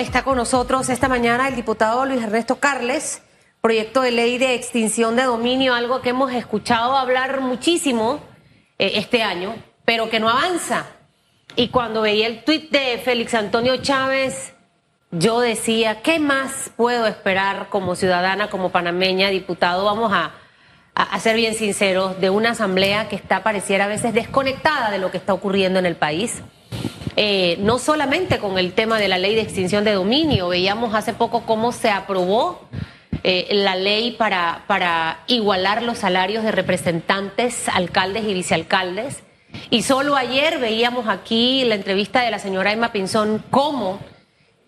está con nosotros esta mañana el diputado Luis Ernesto Carles, proyecto de ley de extinción de dominio, algo que hemos escuchado hablar muchísimo eh, este año, pero que no avanza. Y cuando veía el tuit de Félix Antonio Chávez, yo decía, ¿qué más puedo esperar como ciudadana, como panameña, diputado? Vamos a, a, ser bien sinceros, de una asamblea que está, pareciera a veces, desconectada de lo que está ocurriendo en el país. Eh, no solamente con el tema de la ley de extinción de dominio, veíamos hace poco cómo se aprobó eh, la ley para, para igualar los salarios de representantes, alcaldes y vicealcaldes. Y solo ayer veíamos aquí la entrevista de la señora Emma Pinzón cómo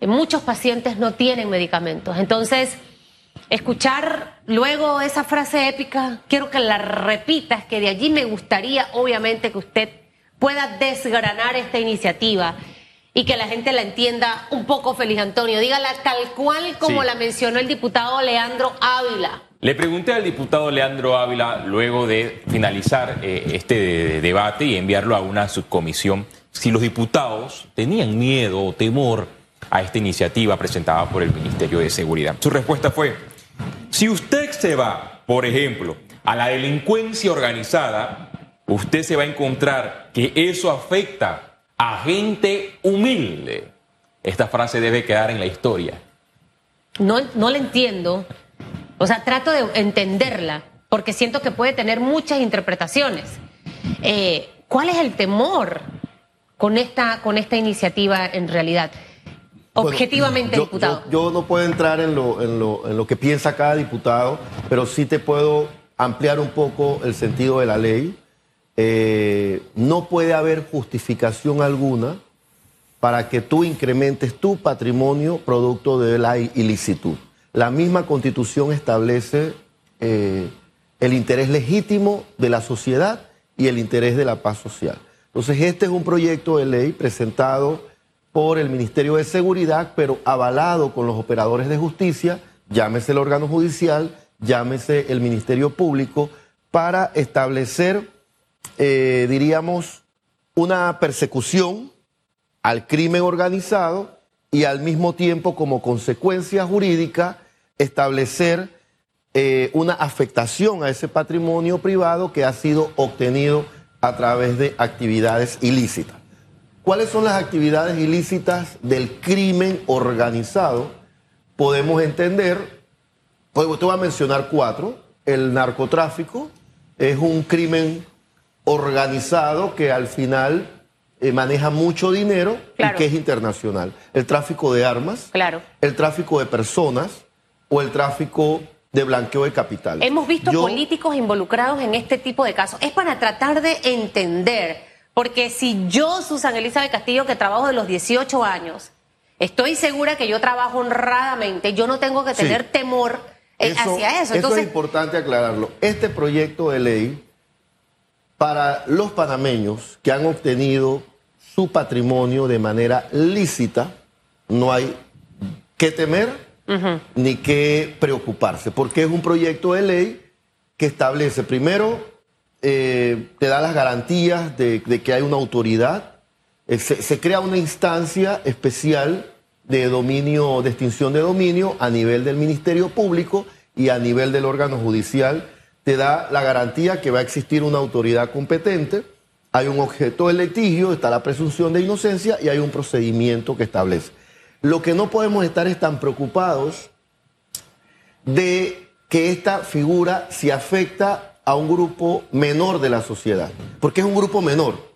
muchos pacientes no tienen medicamentos. Entonces, escuchar luego esa frase épica, quiero que la repitas, que de allí me gustaría, obviamente, que usted pueda desgranar esta iniciativa y que la gente la entienda un poco, Feliz Antonio. Dígala tal cual como la mencionó el diputado Leandro Ávila. Le pregunté al diputado Leandro Ávila, luego de finalizar eh, este debate y enviarlo a una subcomisión, si los diputados tenían miedo o temor a esta iniciativa presentada por el Ministerio de Seguridad. Su respuesta fue, si usted se va, por ejemplo, a la delincuencia organizada, usted se va a encontrar que eso afecta a gente humilde. Esta frase debe quedar en la historia. No, no la entiendo. O sea, trato de entenderla, porque siento que puede tener muchas interpretaciones. Eh, ¿Cuál es el temor con esta, con esta iniciativa en realidad? Objetivamente, diputado. Yo, no puedo entrar en lo, en, lo, en lo que piensa cada diputado, pero sí te puedo ampliar un poco el sentido de la ley. Eh, no puede haber justificación alguna para que tú incrementes tu patrimonio producto de la ilicitud. La misma constitución establece eh, el interés legítimo de la sociedad y el interés de la paz social. Entonces, este es un proyecto de ley presentado por el Ministerio de Seguridad, pero avalado con los operadores de justicia, llámese el órgano judicial, llámese el Ministerio Público, para establecer, eh, diríamos, una persecución al crimen organizado y al mismo tiempo como consecuencia jurídica establecer eh, una afectación a ese patrimonio privado que ha sido obtenido a través de actividades ilícitas. ¿Cuáles son las actividades ilícitas del crimen organizado? Podemos entender, pues te voy a mencionar cuatro. El narcotráfico es un crimen organizado que al final eh, maneja mucho dinero y que es internacional. El tráfico de armas, claro. el tráfico de personas o el tráfico de blanqueo de capital. Hemos visto políticos involucrados en este tipo de casos. Es para tratar de entender porque si yo, Susan Elizabeth Castillo, que trabajo de los 18 años, estoy segura que yo trabajo honradamente, yo no tengo que tener temor eh, hacia eso. Eso es importante aclararlo. Este proyecto de ley, para los panameños que han obtenido su patrimonio de manera lícita, no hay que temer ni que preocuparse, porque es un proyecto de ley que establece primero eh, te da las garantías de, que hay una autoridad. Eh, se, crea una instancia especial de dominio, de extinción de dominio a nivel del Ministerio Público y a nivel del órgano judicial. Te da la garantía que va a existir una autoridad competente. Hay un objeto de litigio, está la presunción de inocencia y hay un procedimiento que establece. Lo que no podemos estar es tan preocupados de que esta figura se afecta a un grupo menor de la sociedad, porque es un grupo menor.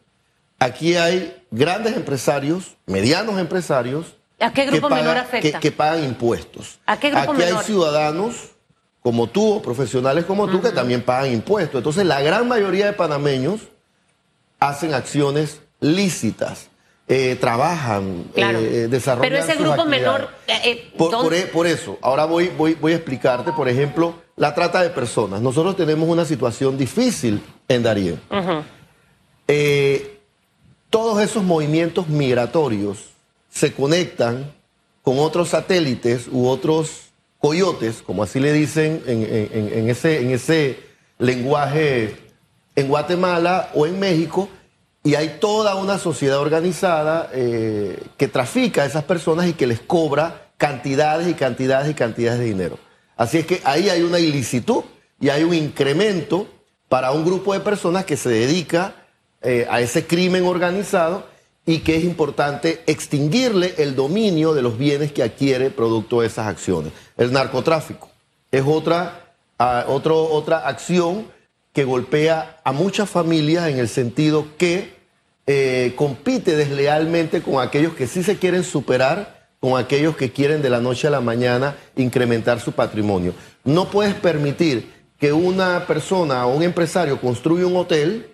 Aquí hay grandes empresarios, medianos empresarios. ¿A qué grupo menor afecta? Que, pagan impuestos. ¿A qué grupo Aquí hay ciudadanos como tú, profesionales como tú, que también pagan impuestos. Entonces, la gran mayoría de panameños hacen acciones lícitas. Eh, trabajan, eh, desarrollan. Pero ese grupo menor. Eh, por, e, por, eso, ahora voy, voy, voy a explicarte, por ejemplo, la trata de personas. Nosotros tenemos una situación difícil en. Eh, todos esos movimientos migratorios se conectan con otros satélites u otros coyotes, como así le dicen en, ese, en ese lenguaje en Guatemala o en México, y hay toda una sociedad organizada eh, que trafica a esas personas y que les cobra cantidades y cantidades y cantidades de dinero. Así es que ahí hay una ilicitud y hay un incremento para un grupo de personas que se dedica eh, a ese crimen organizado y que es importante extinguirle el dominio de los bienes que adquiere producto de esas acciones. El narcotráfico es otra, ah, otra acción que golpea a muchas familias en el sentido que eh, compite deslealmente con aquellos que sí se quieren superar, con aquellos que quieren de la noche a la mañana incrementar su patrimonio. No puedes permitir que una persona o un empresario construya un hotel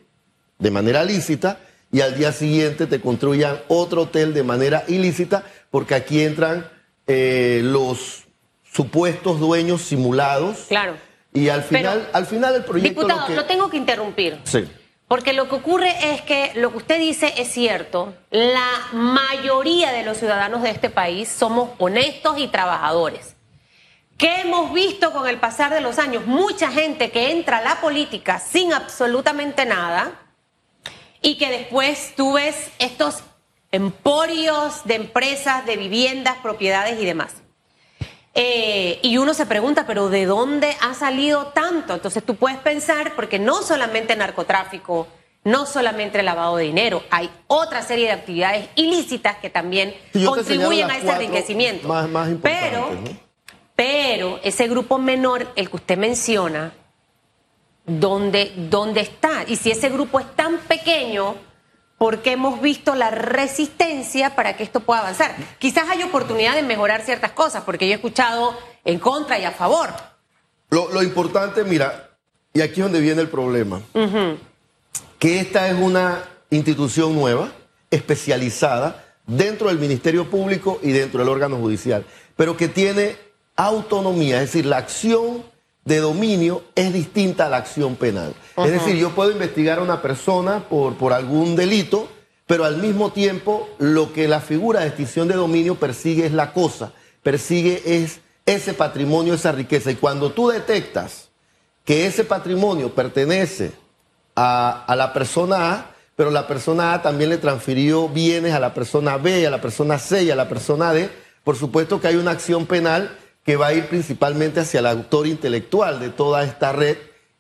de manera lícita y al día siguiente te construyan otro hotel de manera ilícita, porque aquí entran eh, los supuestos dueños simulados. Claro. Y al final, al final el proyecto. Diputado, lo, tengo que interrumpir. Sí. Porque lo que ocurre es que lo que usted dice es cierto. La mayoría de los ciudadanos de este país somos honestos y trabajadores. ¿Qué hemos visto con el pasar de los años? Mucha gente que entra a la política sin absolutamente nada y que después tú ves estos emporios de empresas, de viviendas, propiedades y demás. Eh, y uno se pregunta, pero ¿de dónde ha salido tanto? Entonces tú puedes pensar, porque no solamente narcotráfico, no solamente lavado de dinero, hay otra serie de actividades ilícitas que también contribuyen a ese enriquecimiento. pero, pero ese grupo menor, el que usted menciona, ¿dónde, ¿dónde está? Y si ese grupo es tan pequeño, porque hemos visto la resistencia para que esto pueda avanzar. Quizás hay oportunidad de mejorar ciertas cosas, porque yo he escuchado en contra y a favor. Lo, importante, mira, y aquí es donde viene el problema, que esta es una institución nueva, especializada, dentro del Ministerio Público y dentro del órgano judicial, pero que tiene autonomía, es decir, la acción de dominio es distinta a la acción penal. Es decir, yo puedo investigar a una persona por, por algún delito, pero al mismo tiempo lo que la figura de extinción de dominio persigue es la cosa, persigue es ese patrimonio, esa riqueza. Y cuando tú detectas que ese patrimonio pertenece a, a la persona A, pero la persona A también le transfirió bienes a la persona B, a la persona C y a la persona D, por supuesto que hay una acción penal que va a ir principalmente hacia el autor intelectual de toda esta red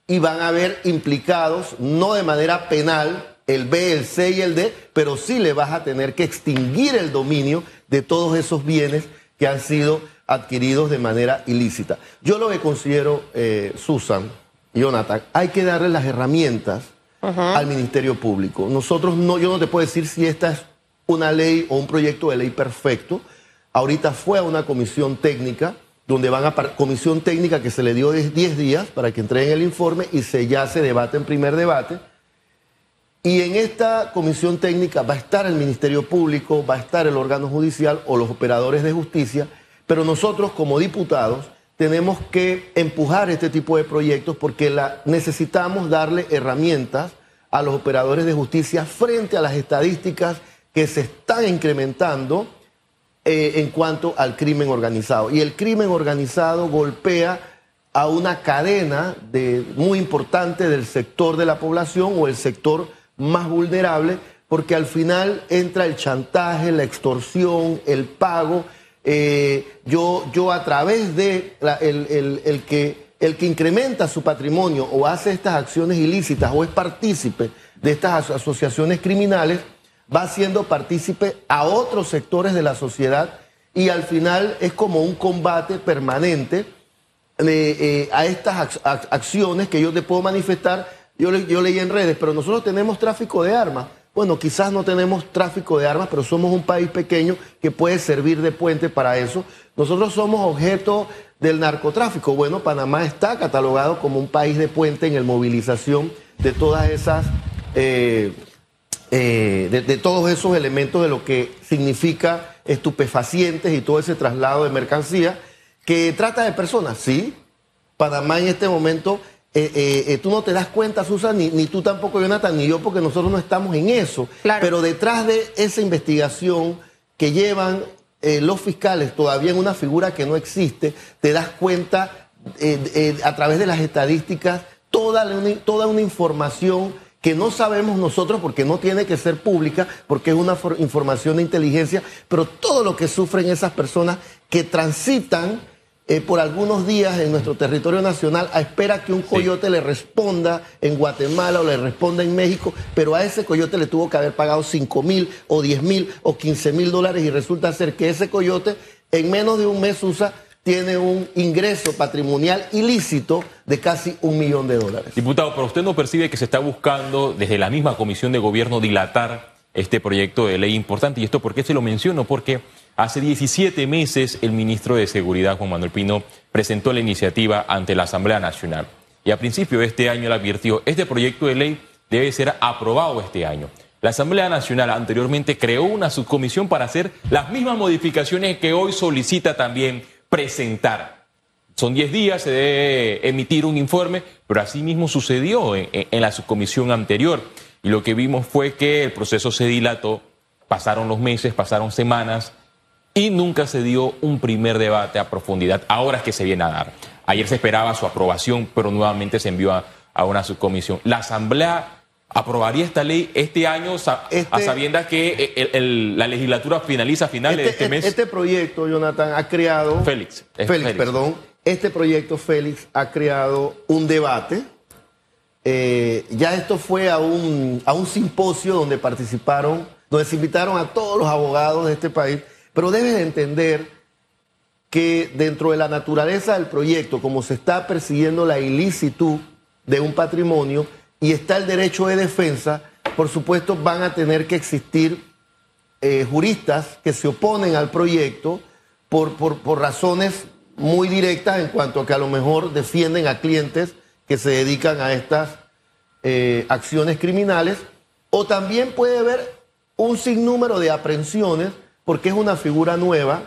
y van a ver implicados, no de manera penal, el B, el C y el D, pero sí le vas a tener que extinguir el dominio de todos esos bienes que han sido adquiridos de manera ilícita. Yo lo que considero, eh, Susan, Jonathan, hay que darle las herramientas al Ministerio Público. Nosotros no, yo no te puedo decir si esta es una ley o un proyecto de ley perfecto. Ahorita fue a una comisión técnica donde van a comisión técnica que se le dio 10 días para que entreguen el informe y se ya se debate en primer debate. Y en esta comisión técnica va a estar el Ministerio Público, va a estar el órgano judicial o los operadores de justicia, pero nosotros como diputados tenemos que empujar este tipo de proyectos porque la, necesitamos darle herramientas a los operadores de justicia frente a las estadísticas que se están incrementando eh, en cuanto al crimen organizado. Y el crimen organizado golpea a una cadena de, muy importante del sector de la población o el sector más vulnerable, porque al final entra el chantaje, la extorsión, el pago. Eh, yo, yo a través de el, que, el que incrementa su patrimonio o hace estas acciones ilícitas o es partícipe de estas asociaciones criminales, va siendo partícipe a otros sectores de la sociedad y al final es como un combate permanente eh, a estas acciones que yo te puedo manifestar. Yo, leí en redes, pero nosotros tenemos tráfico de armas. Bueno, quizás no tenemos tráfico de armas, pero somos un país pequeño que puede servir de puente para eso. Nosotros somos objeto del narcotráfico. Bueno, Panamá está catalogado como un país de puente en el movilización de todas esas eh, eh, de, todos esos elementos de lo que significa estupefacientes y todo ese traslado de mercancía, que trata de personas, sí. Panamá en este momento, eh, eh, tú no te das cuenta, Susan, ni, ni, tú tampoco, Jonathan, ni yo, porque nosotros no estamos en eso. Pero detrás de esa investigación que llevan los fiscales, todavía en una figura que no existe, te das cuenta a través de las estadísticas, toda, toda una información que no sabemos nosotros porque no tiene que ser pública, porque es una información de inteligencia, pero todo lo que sufren esas personas que transitan eh, por algunos días en nuestro territorio nacional a espera que un coyote le responda en Guatemala o le responda en México, pero a ese coyote le tuvo que haber pagado 5 mil o 10 mil o 15 mil dólares y resulta ser que ese coyote en menos de un mes usa tiene un ingreso patrimonial ilícito de casi un millón de dólares. Diputado, pero usted no percibe que se está buscando desde la misma comisión de gobierno dilatar este proyecto de ley importante. ¿Y esto por qué se lo menciono? Porque hace 17 meses el ministro de Seguridad, Juan Manuel Pino, presentó la iniciativa ante la Asamblea Nacional. Y a principio de este año le advirtió, este proyecto de ley debe ser aprobado este año. La Asamblea Nacional anteriormente creó una subcomisión para hacer las mismas modificaciones que hoy solicita también presentar. Son 10 días, se debe emitir un informe, pero así mismo sucedió en, la subcomisión anterior. Y lo que vimos fue que el proceso se dilató, pasaron los meses, pasaron semanas y nunca se dio un primer debate a profundidad. Ahora es que se viene a dar. Ayer se esperaba su aprobación, pero nuevamente se envió a una subcomisión. La Asamblea aprobaría esta ley este año a este- sabiendas que eh, la legislatura finaliza a finales de este, este mes. Este proyecto, Jonathan, ha creado... Félix. Félix, perdón. Este proyecto, Félix, ha creado un debate. Eh, ya esto fue a un, a un simposio donde participaron, donde se invitaron a todos los abogados de este país, pero debes entender que dentro de la naturaleza del proyecto, como se está persiguiendo la ilicitud de un patrimonio, y está el derecho de defensa, por supuesto van a tener que existir eh, juristas que se oponen al proyecto por, por, razones muy directas en cuanto a que a lo mejor defienden a clientes que se dedican a estas eh, acciones criminales, o también puede haber un sinnúmero de aprehensiones porque es una figura nueva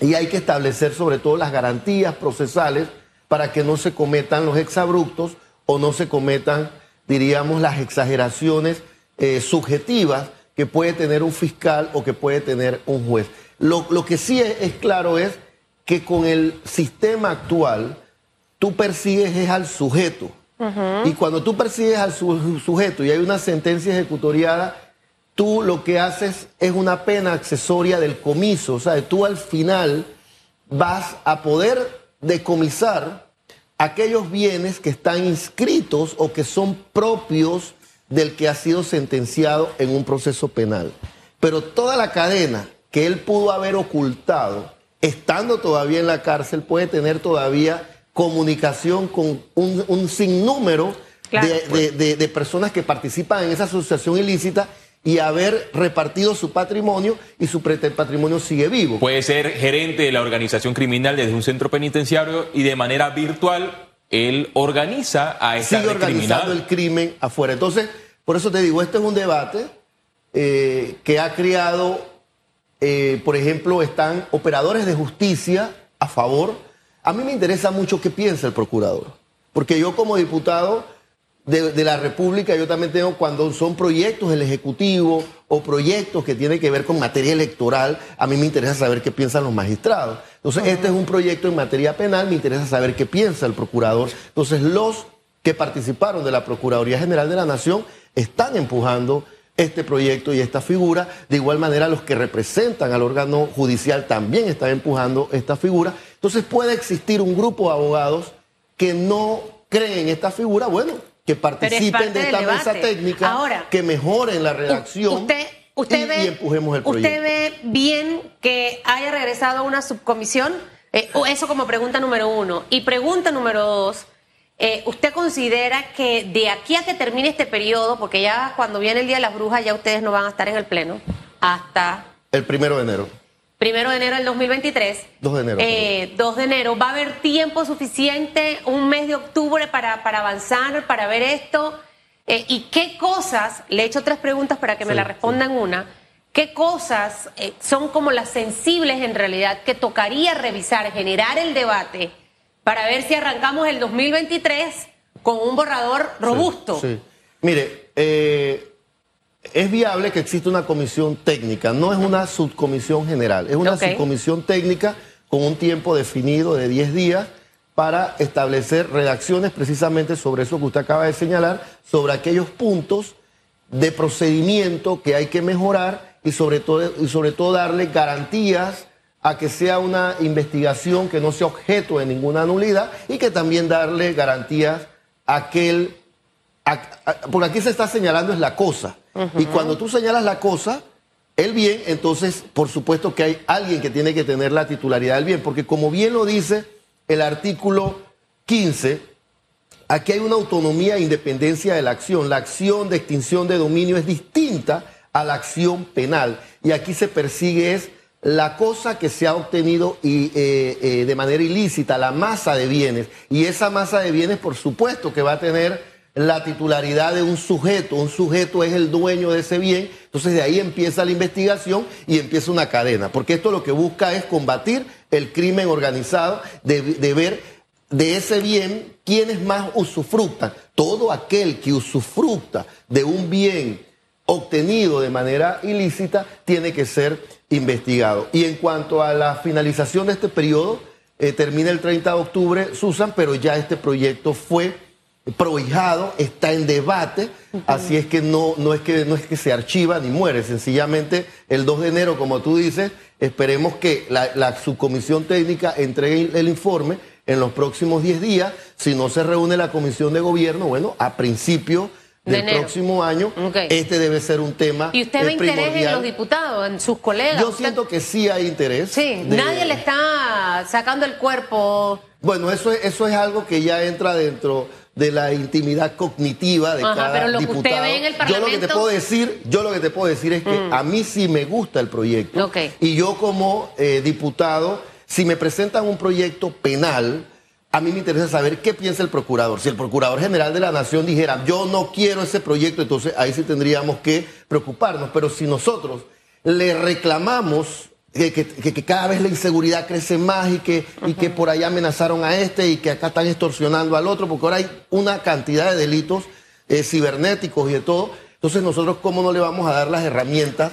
y hay que establecer sobre todo las garantías procesales para que no se cometan los exabruptos o no se cometan diríamos, las exageraciones eh, subjetivas que puede tener un fiscal o que puede tener un juez. Lo, que sí es, claro es que con el sistema actual tú persigues es al sujeto. Y cuando tú persigues al sujeto y hay una sentencia ejecutoriada, tú lo que haces es una pena accesoria del comiso. O sea, tú al final vas a poder decomisar aquellos bienes que están inscritos o que son propios del que ha sido sentenciado en un proceso penal. Pero toda la cadena que él pudo haber ocultado, estando todavía en la cárcel, puede tener todavía comunicación con un, sinnúmero de, de personas que participan en esa asociación ilícita y haber repartido su patrimonio y su patrimonio sigue vivo. Puede ser gerente de la organización criminal desde un centro penitenciario y de manera virtual él organiza a esa Sigue organizando el crimen afuera. Entonces, por eso te digo, este es un debate eh, que ha creado, eh, por ejemplo, están operadores de justicia a favor. A mí me interesa mucho qué piensa el procurador, porque yo como diputado de, la República, yo también tengo cuando son proyectos del Ejecutivo o proyectos que tienen que ver con materia electoral, a mí me interesa saber qué piensan los magistrados. Entonces, este es un proyecto en materia penal, me interesa saber qué piensa el procurador. Entonces, los que participaron de la Procuraduría General de la Nación están empujando este proyecto y esta figura. De igual manera, los que representan al órgano judicial también están empujando esta figura. Entonces, puede existir un grupo de abogados que no creen en esta figura. Bueno, que participen de esta mesa técnica, que mejoren la redacción usted, y, empujemos el proyecto. ¿Usted ve bien que haya regresado a una subcomisión? Eh, eso como pregunta número uno. Y pregunta número dos, eh, ¿usted considera que de aquí a que termine este periodo, porque ya cuando viene el Día de las Brujas ya ustedes no van a estar en el Pleno, hasta... El primero de enero. Primero de enero del 2023. 2 de enero. Eh, 2 de enero. ¿Va a haber tiempo suficiente, un mes de octubre para, para avanzar, para ver esto? Eh, ¿Y qué cosas, le he hecho tres preguntas para que me la respondan una, qué cosas eh, son como las sensibles en realidad que tocaría revisar, generar el debate para ver si arrancamos el 2023 con un borrador robusto? Sí. Mire, eh, es viable que exista una comisión técnica, no es una subcomisión general, es una subcomisión técnica con un tiempo definido de 10 días para establecer redacciones precisamente sobre eso que usted acaba de señalar, sobre aquellos puntos de procedimiento que hay que mejorar y sobre todo, y sobre todo darle garantías a que sea una investigación que no sea objeto de ninguna nulidad y que también darle garantías a aquel... porque aquí se está señalando es la cosa. Y cuando tú señalas la cosa, el bien, entonces por supuesto que hay alguien que tiene que tener la titularidad del bien, porque como bien lo dice el artículo 15, aquí hay una autonomía e independencia de la acción. La acción de extinción de dominio es distinta a la acción penal. Y aquí se persigue es la cosa que se ha obtenido y, eh, eh, de manera ilícita, la masa de bienes. Y esa masa de bienes, por supuesto, que va a tener la titularidad de un sujeto. Un sujeto es el dueño de ese bien. Entonces de ahí empieza la investigación y empieza una cadena. Porque esto lo que busca es combatir el crimen organizado, de, de ver de ese bien quiénes más usufructan. Todo aquel que usufructa de un bien obtenido de manera ilícita tiene que ser investigado. Y en cuanto a la finalización de este periodo, eh, termina el 30 de octubre, Susan, pero ya este proyecto fue prohijado, está en debate, así es que no, no, es que no es que se archiva ni muere, sencillamente el 2 de enero, como tú dices, esperemos que la, subcomisión técnica entregue el, informe en los próximos 10 días, si no se reúne la comisión de gobierno, bueno, a principio del próximo año, este debe ser un tema. ¿Y usted ve interés en los diputados, en sus colegas? Yo siento que sí hay interés. Sí, nadie le está sacando el cuerpo. Bueno, eso, eso es algo que ya entra dentro de la intimidad cognitiva de cada pero lo diputado. Que usted ve en el Parlamento... Yo lo que te puedo decir, yo lo que te puedo decir es que mm. a mí sí me gusta el proyecto. Y yo como eh, diputado, si me presentan un proyecto penal, a mí me interesa saber qué piensa el procurador. Si el procurador general de la nación dijera, yo no quiero ese proyecto, entonces ahí sí tendríamos que preocuparnos. Pero si nosotros le reclamamos que, cada vez la inseguridad crece más y que, y que por allá amenazaron a este y que acá están extorsionando al otro, porque ahora hay una cantidad de delitos eh, cibernéticos y de todo. Entonces nosotros, ¿cómo no le vamos a dar las herramientas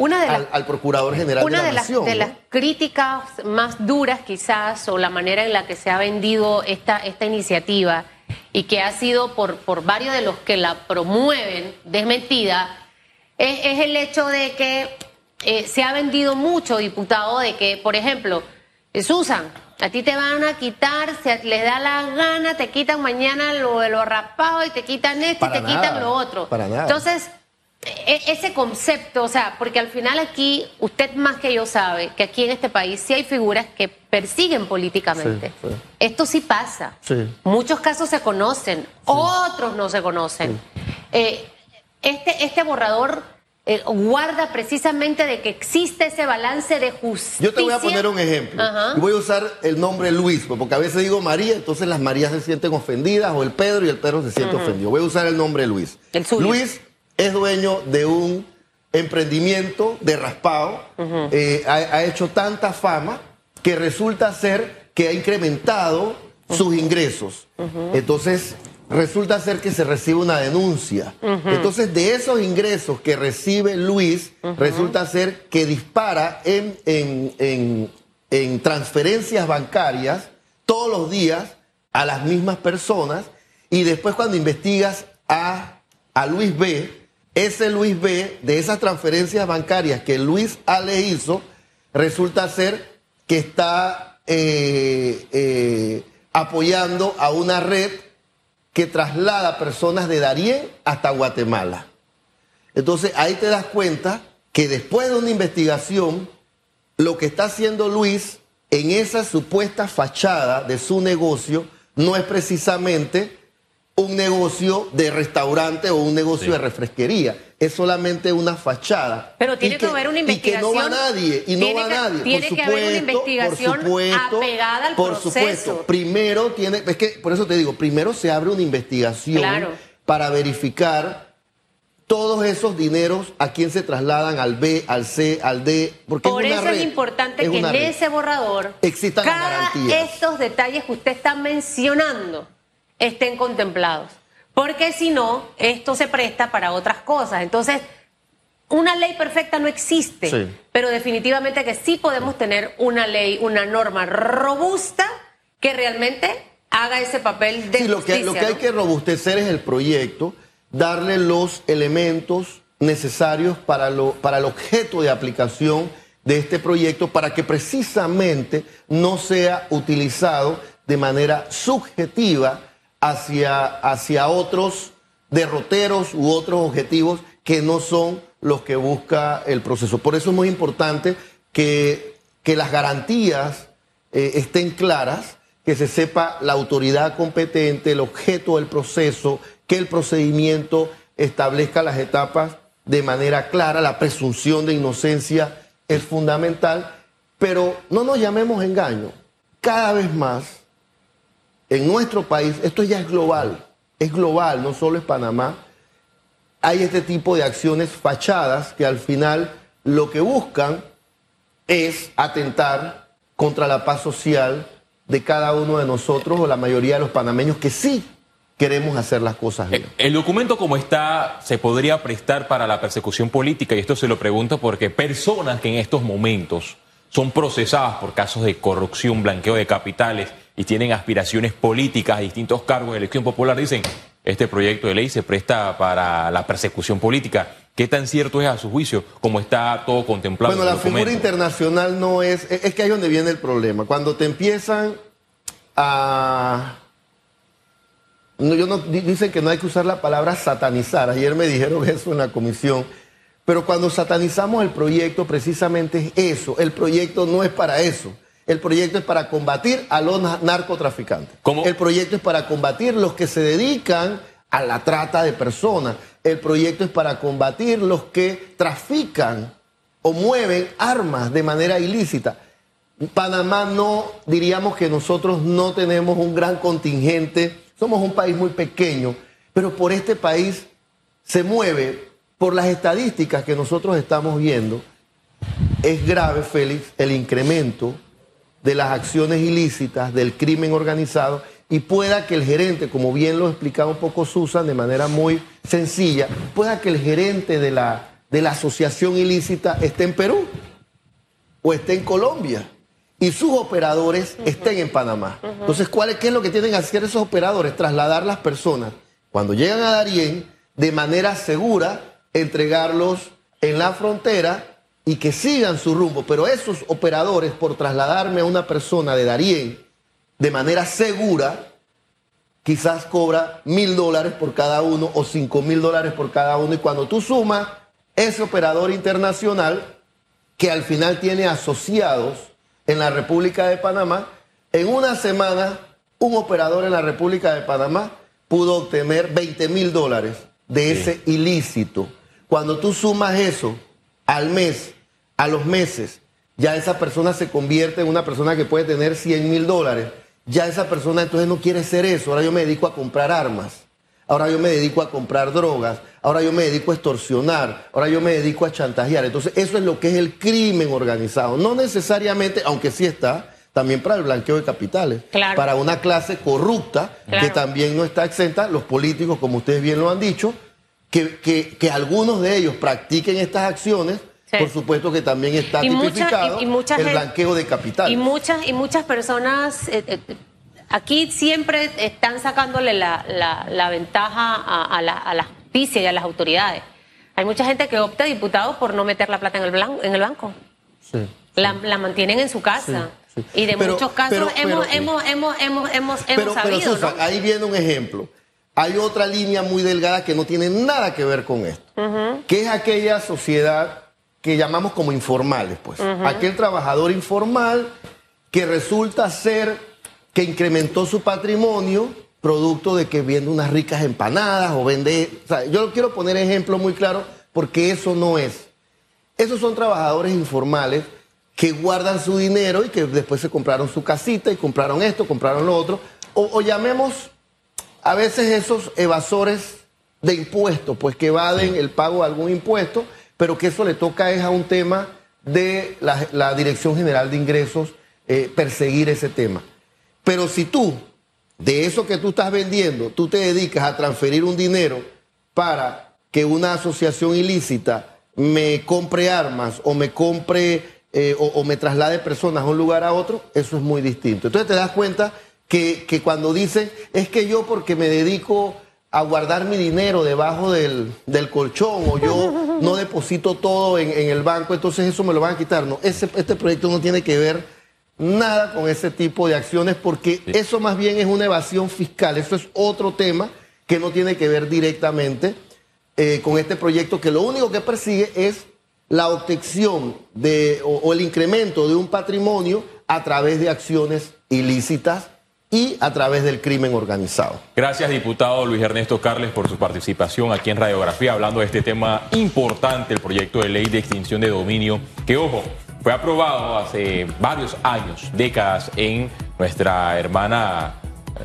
al, Procurador General de la de Nación? Una de las críticas más duras quizás, o la manera en la que se ha vendido esta, esta iniciativa, y que ha sido por, por varios de los que la promueven desmentida, es el hecho de que eh, se ha vendido mucho, diputado, de que, por ejemplo, eh, Susan, a ti te van a quitar, se les da la gana, te quitan mañana lo de los rapados y te quitan esto y te quitan lo otro. Para nada. Entonces, e, ese concepto, o sea, porque al final aquí, usted más que yo sabe que aquí en este país sí hay figuras que persiguen políticamente. Esto sí pasa. Muchos casos se conocen, otros no se conocen. Eh, este, este borrador eh, guarda precisamente de que existe ese balance de justicia. Yo te voy a poner un ejemplo. Y voy a usar el nombre Luis, porque a veces digo María, entonces las Marías se sienten ofendidas, o el Pedro y el Pedro se siente ofendido. Voy a usar el nombre Luis. Luis es dueño de un emprendimiento de raspado, eh, ha, hecho tanta fama que resulta ser que ha incrementado sus ingresos. Entonces, resulta ser que se recibe una denuncia. Entonces, de esos ingresos que recibe Luis, resulta ser que dispara en, en, en, transferencias bancarias todos los días a las mismas personas y después cuando investigas a, a Luis B., ese Luis B, de esas transferencias bancarias que Luis A le hizo, resulta ser que está eh, eh, apoyando a una red que traslada personas de Darién hasta Guatemala. Entonces ahí te das cuenta que después de una investigación, lo que está haciendo Luis en esa supuesta fachada de su negocio no es precisamente un negocio de restaurante o un negocio de refresquería. Es solamente una fachada. Pero tiene que, haber una investigación. Y que no va nadie. Y no va nadie. Tiene por que haber una investigación apegada al por supuesto. Primero tiene. Es que, por eso te digo, primero se abre una investigación para verificar todos esos dineros a quién se trasladan al B, al C, al D. Porque Por eso es importante que en ese borrador existan cada estos detalles que usted está mencionando estén contemplados. Porque si no, esto se presta para otras cosas. Entonces, una ley perfecta no existe, pero definitivamente que sí podemos tener una ley, una norma robusta que realmente haga ese papel de Sí, lo que, justicia, lo que hay que robustecer es el proyecto, darle los elementos necesarios para, lo, para el objeto de aplicación de este proyecto para que precisamente no sea utilizado de manera subjetiva hacia, hacia otros derroteros u otros objetivos que no son los que busca el proceso. Por eso es muy importante que, que las garantías eh, estén claras, que se sepa la autoridad competente, el objeto del proceso, que el procedimiento establezca las etapas de manera clara, la presunción de inocencia es fundamental, pero no nos llamemos engaño. Cada vez más, en nuestro país, esto ya es global, es global, no solo es Panamá, hay este tipo de acciones fachadas que al final lo que buscan es atentar contra la paz social de cada uno de nosotros o la mayoría de los panameños que sí queremos hacer las cosas bien. El documento como está se podría prestar para la persecución política y esto se lo pregunto porque personas que en estos momentos son procesadas por casos de corrupción, blanqueo de capitales y tienen aspiraciones políticas a distintos cargos de elección popular dicen, este proyecto de ley se presta para la persecución política. ¿Qué tan cierto es a su juicio como está todo contemplado? Bueno, en el la figura internacional no es, es que ahí es donde viene el problema. Cuando te empiezan a... No, yo no, di- dicen que no hay que usar la palabra satanizar. Ayer me dijeron eso en la comisión. Pero cuando satanizamos el proyecto, precisamente es eso. El proyecto no es para eso. El proyecto es para combatir a los na- narcotraficantes. ¿Cómo? El proyecto es para combatir los que se dedican a la trata de personas. El proyecto es para combatir los que trafican o mueven armas de manera ilícita. Panamá no, diríamos que nosotros no tenemos un gran contingente, somos un país muy pequeño, pero por este país se mueve, por las estadísticas que nosotros estamos viendo, es grave, Félix, el incremento de las acciones ilícitas, del crimen organizado, y pueda que el gerente, como bien lo explicaba un poco Susan de manera muy sencilla, pueda que el gerente de la, de la asociación ilícita esté en Perú o esté en Colombia y sus operadores estén en Panamá. Entonces, ¿cuál es, ¿qué es lo que tienen que hacer esos operadores? Trasladar las personas cuando llegan a Darién de manera segura, entregarlos en la frontera y que sigan su rumbo. Pero esos operadores, por trasladarme a una persona de Darién de manera segura, quizás cobra mil dólares por cada uno o cinco mil dólares por cada uno. Y cuando tú sumas ese operador internacional, que al final tiene asociados en la República de Panamá, en una semana un operador en la República de Panamá pudo obtener 20 mil dólares de ese ilícito. Cuando tú sumas eso al mes, a los meses, ya esa persona se convierte en una persona que puede tener 100 mil dólares. Ya esa persona entonces no quiere ser eso. Ahora yo me dedico a comprar armas. Ahora yo me dedico a comprar drogas. Ahora yo me dedico a extorsionar. Ahora yo me dedico a chantajear. Entonces eso es lo que es el crimen organizado. No necesariamente, aunque sí está, también para el blanqueo de capitales. Claro. Para una clase corrupta que también no está exenta. Los políticos, como ustedes bien lo han dicho, que, que- que algunos de ellos practiquen estas acciones. Sí. Por supuesto que también está Y mucha- tipificado y- y mucha el gente- blanqueo de capitales. Y muchas, y muchas personas eh, eh, aquí siempre están sacándole la, la- la ventaja a, a la, a la justicia y a las autoridades. Hay mucha gente que opta diputado por no meter la plata en el, blan- en el banco. Sí. La, la mantienen en su casa. Sí, sí. Y de Pero- muchos casos pero- hemos, pero- hemos, hemos, hemos, hemos, hemos sabido, Susan, ¿no? ahí viene un ejemplo. Hay otra línea muy delgada que no tiene nada que ver con esto, que es aquella sociedad que llamamos como informales, pues. Aquel trabajador informal que resulta ser que incrementó su patrimonio producto de que vende unas ricas empanadas o vende... o sea, yo quiero poner ejemplo muy claro porque eso no es. Esos son trabajadores informales que guardan su dinero y que después se compraron su casita y compraron esto, compraron lo otro. O, o llamemos a veces esos evasores de impuestos, pues que evaden el pago de algún impuesto, pero que eso le toca es a un tema de la, Dirección General de Ingresos eh, perseguir ese tema. Pero si tú, de eso que tú estás vendiendo, tú te dedicas a transferir un dinero para que una asociación ilícita me compre armas o me compre eh, o, o me traslade personas a un lugar a otro, eso es muy distinto. Entonces te das cuenta que, que cuando dicen, es que yo porque me dedico a guardar mi dinero debajo del, del colchón o yo no deposito todo en, en, el banco, entonces eso me lo van a quitar. No, ese, este proyecto no tiene que ver nada con ese tipo de acciones porque eso más bien es una evasión fiscal, eso es otro tema que no tiene que ver directamente eh, con este proyecto que lo único que persigue es la obtención de, o, o el incremento de un patrimonio a través de acciones ilícitas y a través del crimen organizado. Gracias, diputado Luis Ernesto Carles, por su participación aquí en Radiografía, hablando de este tema importante, el proyecto de ley de extinción de dominio, que, ojo, fue aprobado hace varios años, décadas, en nuestra hermana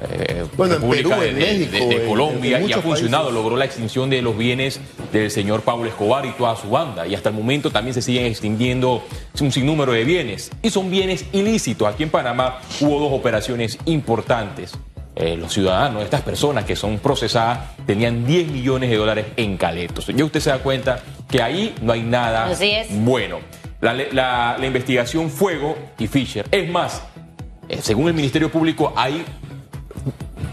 eh, Bueno, en Perú, de, en México, de- Colombia en y ha funcionado, países. logró la extinción de los bienes del señor Pablo Escobar y toda su banda. Y hasta el momento también se siguen extinguiendo un sinnúmero de bienes. Y son bienes ilícitos. Aquí en Panamá hubo dos operaciones importantes. Eh, los ciudadanos, estas personas que son procesadas, tenían 10 millones de dólares en caletos. Ya usted se da cuenta que ahí no hay nada Así es. bueno. La, la- la investigación Fuego y Fisher. Es más, eh, según el Ministerio Público, hay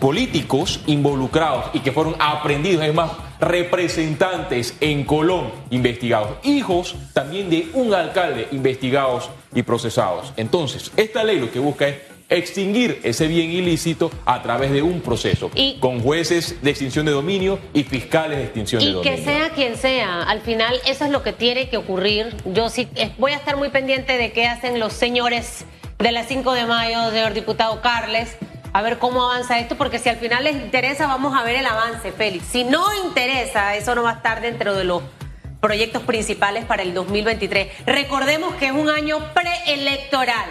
políticos involucrados y que fueron aprendidos, es más, representantes en Colón investigados, hijos también de un alcalde investigados y procesados. Entonces, esta ley lo que busca es extinguir ese bien ilícito a través de un proceso, Y- con jueces de extinción de dominio y fiscales de extinción de Y dominio. que sea quien sea, al final eso es lo que tiene que ocurrir. Yo sí eh, voy a estar muy pendiente de qué hacen los señores de las 5 de mayo, señor diputado Carles, a ver cómo avanza esto, porque si al final les interesa, vamos a ver el avance, Félix. Si no interesa, eso no va a estar dentro de los proyectos principales para el 2023. Recordemos que es un año preelectoral.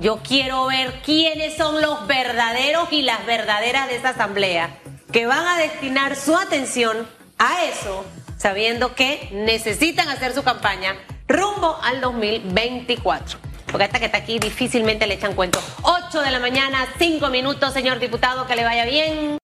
Yo quiero ver quiénes son los verdaderos y las verdaderas de esa asamblea que van a destinar su atención a eso, sabiendo que necesitan hacer su campaña rumbo al 2024. Porque esta que está aquí difícilmente le echan cuento. 8 de la mañana, 5 minutos, señor diputado, que le vaya bien.